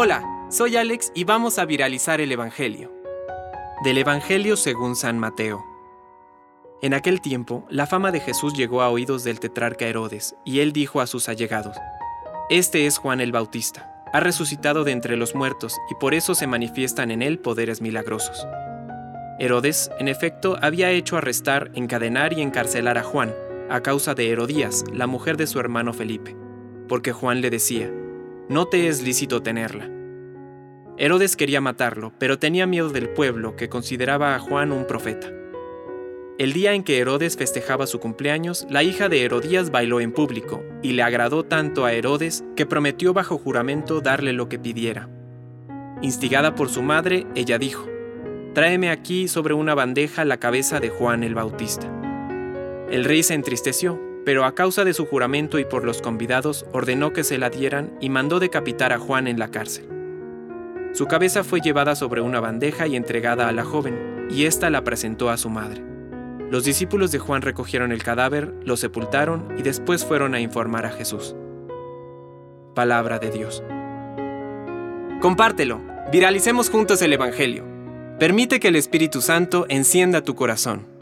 Hola, soy Alex y vamos a viralizar el Evangelio. Del Evangelio según San Mateo. En aquel tiempo, la fama de Jesús llegó a oídos del tetrarca Herodes, y él dijo a sus allegados, Este es Juan el Bautista, ha resucitado de entre los muertos, y por eso se manifiestan en él poderes milagrosos. Herodes, en efecto, había hecho arrestar, encadenar y encarcelar a Juan, a causa de Herodías, la mujer de su hermano Felipe, porque Juan le decía, no te es lícito tenerla. Herodes quería matarlo, pero tenía miedo del pueblo que consideraba a Juan un profeta. El día en que Herodes festejaba su cumpleaños, la hija de Herodías bailó en público, y le agradó tanto a Herodes que prometió bajo juramento darle lo que pidiera. Instigada por su madre, ella dijo, Tráeme aquí sobre una bandeja la cabeza de Juan el Bautista. El rey se entristeció, pero a causa de su juramento y por los convidados ordenó que se la dieran y mandó decapitar a Juan en la cárcel. Su cabeza fue llevada sobre una bandeja y entregada a la joven, y ésta la presentó a su madre. Los discípulos de Juan recogieron el cadáver, lo sepultaron y después fueron a informar a Jesús. Palabra de Dios. Compártelo, viralicemos juntos el Evangelio. Permite que el Espíritu Santo encienda tu corazón.